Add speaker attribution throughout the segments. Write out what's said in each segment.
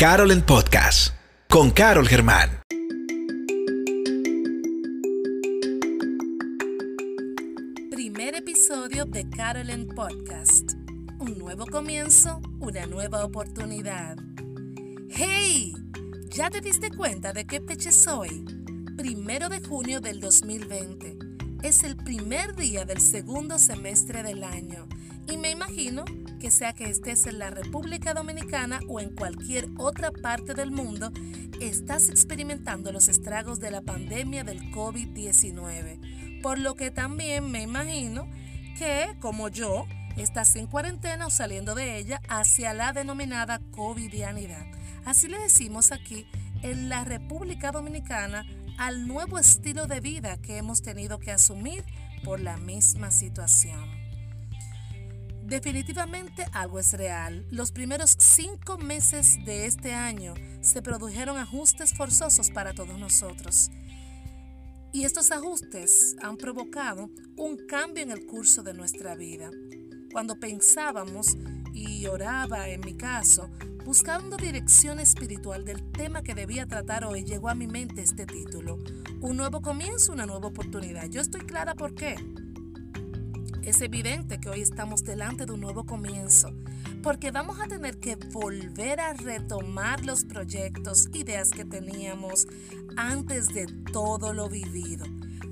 Speaker 1: Carol en Podcast con Carol Germán.
Speaker 2: Primer episodio de Carol en Podcast. Un nuevo comienzo, una nueva oportunidad. ¡Hey! ¿Ya te diste cuenta de qué fecha es hoy? Primero de junio del 2020. Es el primer día del segundo semestre del año y me imagino que sea que estés en la República Dominicana o en cualquier otra parte del mundo, estás experimentando los estragos de la pandemia del COVID-19. Por lo que también me imagino que, como yo, estás en cuarentena o saliendo de ella hacia la denominada COVIDianidad. Así le decimos aquí en la República Dominicana al nuevo estilo de vida que hemos tenido que asumir por la misma situación. Definitivamente algo es real. Los primeros cinco meses de este año se produjeron ajustes forzosos para todos nosotros. Y estos ajustes han provocado un cambio en el curso de nuestra vida. Cuando pensábamos, y oraba en mi caso, buscando dirección espiritual del tema que debía tratar hoy, llegó a mi mente este título. Un nuevo comienzo, una nueva oportunidad. Yo estoy clara por qué. Es evidente que hoy estamos delante de un nuevo comienzo, porque vamos a tener que volver a retomar los proyectos, ideas que teníamos antes de todo lo vivido.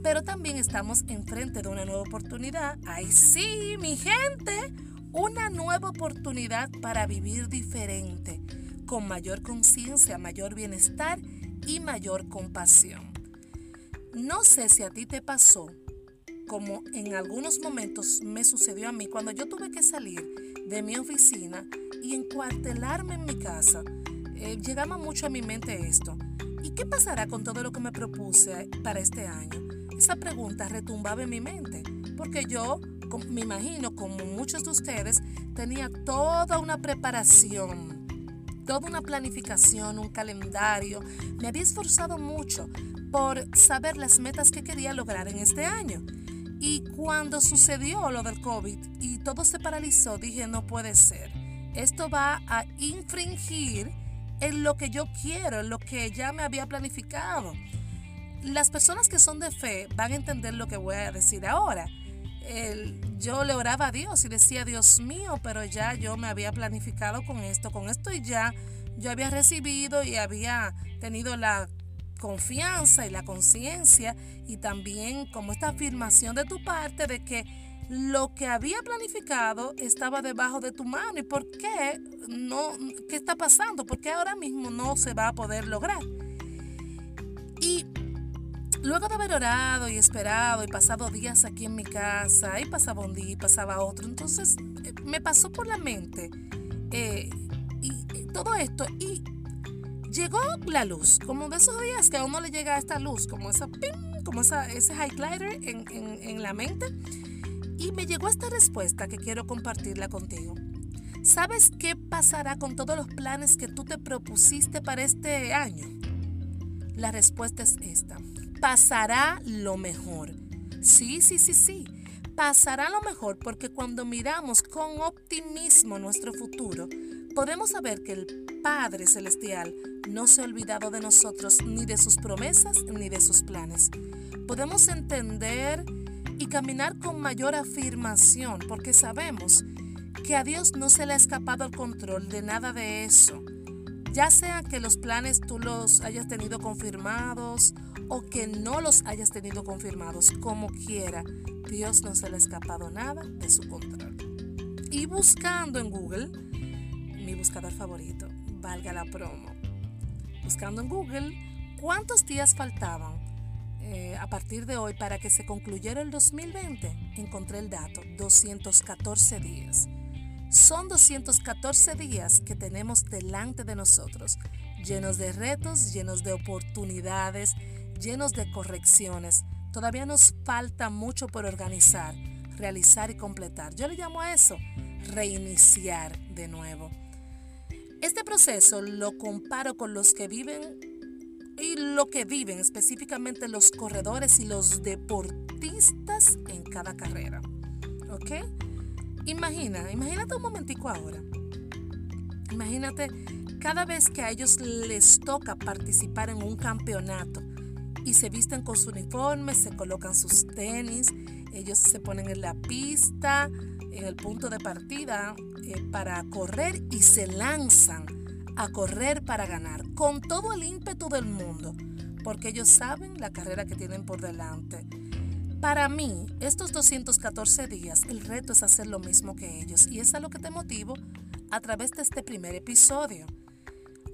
Speaker 2: Pero también estamos enfrente de una nueva oportunidad. ¡Ay sí, mi gente! Una nueva oportunidad para vivir diferente, con mayor conciencia, mayor bienestar y mayor compasión. No sé si a ti te pasó como en algunos momentos me sucedió a mí cuando yo tuve que salir de mi oficina y encuartelarme en mi casa. Eh, llegaba mucho a mi mente esto. ¿Y qué pasará con todo lo que me propuse para este año? Esa pregunta retumbaba en mi mente, porque yo, me imagino, como muchos de ustedes, tenía toda una preparación, toda una planificación, un calendario. Me había esforzado mucho por saber las metas que quería lograr en este año. Y cuando sucedió lo del COVID y todo se paralizó, dije, no puede ser. Esto va a infringir en lo que yo quiero, en lo que ya me había planificado. Las personas que son de fe van a entender lo que voy a decir ahora. yo le oraba a Dios y decía, Dios mío, pero ya yo me había planificado con esto, con esto y ya yo había recibido y había tenido la confianza y la conciencia y también como esta afirmación de tu parte de que lo que había planificado estaba debajo de tu mano y por qué no, qué está pasando, por qué ahora mismo no se va a poder lograr. Y luego de haber orado y esperado y pasado días aquí en mi casa, y pasaba un día y pasaba otro, entonces eh, me pasó por la mente eh, y, todo esto y llegó la luz, como de esos días que a uno le llega esta luz, como esa como esa, ese highlighter en, en la mente. Y me llegó esta respuesta que quiero compartirla contigo. ¿Sabes qué pasará con todos los planes que tú te propusiste para este año? La respuesta es esta. Pasará lo mejor. Sí, sí, sí, sí. Pasará lo mejor porque cuando miramos con optimismo nuestro futuro, podemos saber que el Padre Celestial no se ha olvidado de nosotros ni de sus promesas ni de sus planes. Podemos entender y caminar con mayor afirmación porque sabemos que a Dios no se le ha escapado el control de nada de eso. Ya sea que los planes tú los hayas tenido confirmados o que no los hayas tenido confirmados, como quiera, Dios no se le ha escapado nada de su control. Y buscando en Google, mi buscador favorito, valga la promo. Buscando en Google cuántos días faltaban eh, a partir de hoy para que se concluyera el 2020, encontré el dato, 214 días. Son 214 días que tenemos delante de nosotros, llenos de retos, llenos de oportunidades, llenos de correcciones. Todavía nos falta mucho por organizar, realizar y completar. Yo le llamo a eso reiniciar de nuevo. Este proceso lo comparo con los que viven y lo que viven específicamente los corredores y los deportistas en cada carrera. ¿Ok? Imagina, imagínate un momentico ahora. Imagínate cada vez que a ellos les toca participar en un campeonato y se visten con su uniforme, se colocan sus tenis, ellos se ponen en la pista, el punto de partida eh, para correr y se lanzan a correr para ganar con todo el ímpetu del mundo, porque ellos saben la carrera que tienen por delante. Para mí, estos 214 días, el reto es hacer lo mismo que ellos y es a lo que te motivo a través de este primer episodio.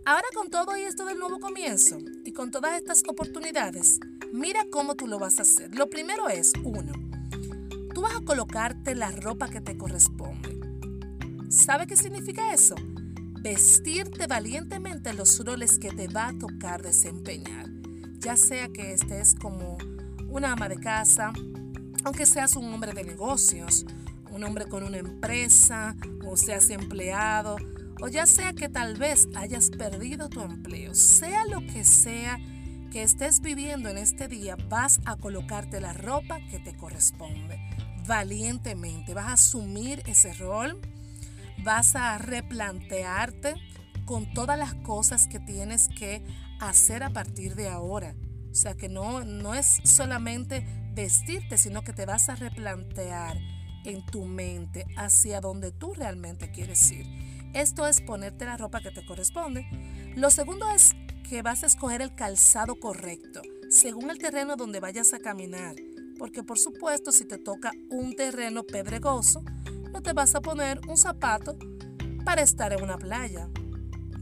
Speaker 2: Ahora con todo esto del nuevo comienzo y con todas estas oportunidades, mira cómo tú lo vas a hacer. Lo primero es, uno, tú vas a colocarte la ropa que te corresponde. ¿Sabe qué significa eso? Vestirte valientemente los roles que te va a tocar desempeñar. Ya sea que estés como una ama de casa, aunque seas un hombre de negocios, un hombre con una empresa, o seas empleado, o ya sea que tal vez hayas perdido tu empleo, sea lo que sea que estés viviendo en este día, vas a colocarte la ropa que te corresponde valientemente, vas a asumir ese rol, vas a replantearte con todas las cosas que tienes que hacer a partir de ahora. O sea que no, no es solamente vestirte, sino que te vas a replantear en tu mente hacia donde tú realmente quieres ir. Esto es ponerte la ropa que te corresponde. Lo segundo es que vas a escoger el calzado correcto, según el terreno donde vayas a caminar. Porque por supuesto, si te toca un terreno pedregoso, no te vas a poner un zapato para estar en una playa.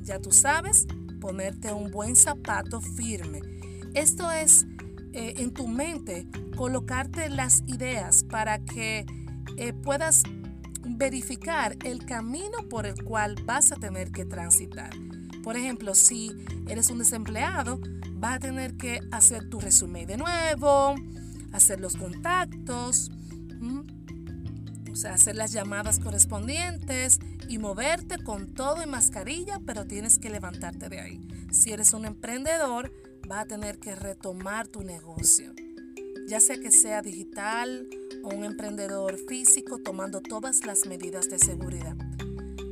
Speaker 2: Ya tú sabes, ponerte un buen zapato firme. Esto es eh, en tu mente colocarte las ideas para que eh, puedas verificar el camino por el cual vas a tener que transitar. Por ejemplo, si eres un desempleado, vas a tener que hacer tu resumen de nuevo, hacer los contactos, hacer las llamadas correspondientes y moverte con todo en mascarilla, pero tienes que levantarte de ahí. Si eres un emprendedor, vas a tener que retomar tu negocio, ya sea que sea digital o un emprendedor físico tomando todas las medidas de seguridad.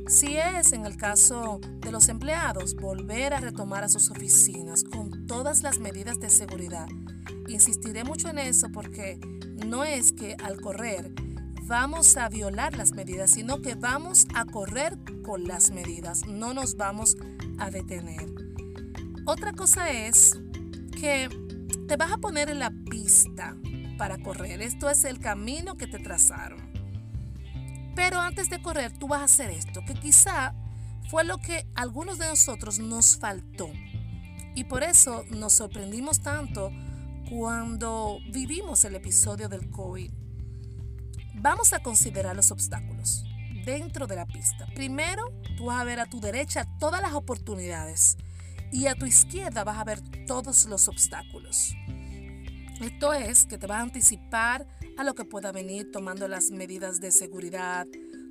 Speaker 2: Si es en el caso de los empleados, volver a retomar a sus oficinas con todas las medidas de seguridad. Insistiré mucho en eso porque no es que al correr vamos a violar las medidas, sino que vamos a correr con las medidas, no nos vamos a detener. Otra cosa es que te vas a poner en la pista para correr. Esto es el camino que te trazaron. Pero antes de correr, tú vas a hacer esto, que quizá fue lo que a algunos de nosotros nos faltó. Y por eso nos sorprendimos tanto cuando vivimos el episodio del COVID. Vamos a considerar los obstáculos dentro de la pista. Primero, tú vas a ver a tu derecha todas las oportunidades y a tu izquierda vas a ver todos los obstáculos. Esto es que te vas a anticipar a lo que pueda venir tomando las medidas de seguridad,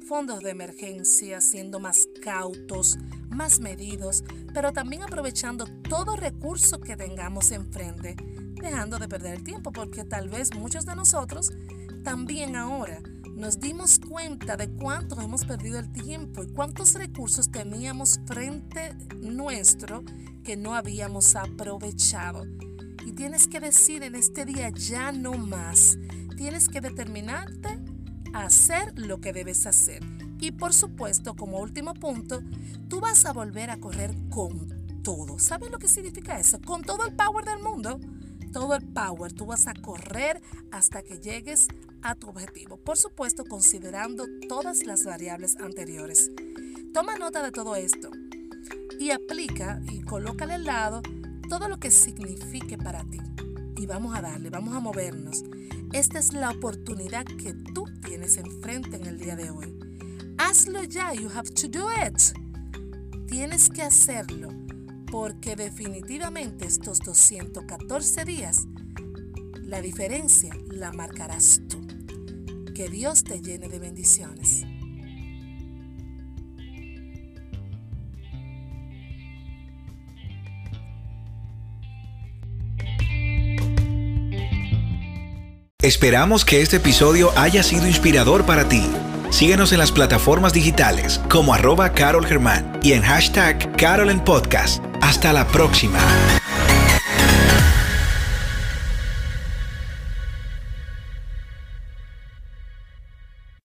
Speaker 2: fondos de emergencia, siendo más cautos, más medidos, pero también aprovechando todo recurso que tengamos enfrente, dejando de perder el tiempo, porque tal vez muchos de nosotros también ahora nos dimos cuenta de cuánto hemos perdido el tiempo y cuántos recursos teníamos frente nuestro que no habíamos aprovechado. Y tienes que decir en este día ya no más. Tienes que determinarte a hacer lo que debes hacer. Y por supuesto, como último punto, tú vas a volver a correr con todo. ¿Sabes lo que significa eso? Con todo el power del mundo. Todo el power. Tú vas a correr hasta que llegues a tu objetivo. Por supuesto, considerando todas las variables anteriores. Toma nota de todo esto y aplica y colócale al lado todo lo que signifique para ti. Y vamos a darle, vamos a movernos. Esta es la oportunidad que tú tienes enfrente en el día de hoy. Hazlo ya, you have to do it. Tienes que hacerlo porque definitivamente estos 214 días, la diferencia la marcarás tú. Que Dios te llene de bendiciones.
Speaker 1: Esperamos que este episodio haya sido inspirador para ti. Síguenos en las plataformas digitales como arroba Carol Germán y en hashtag Carol en Podcast. Hasta la próxima.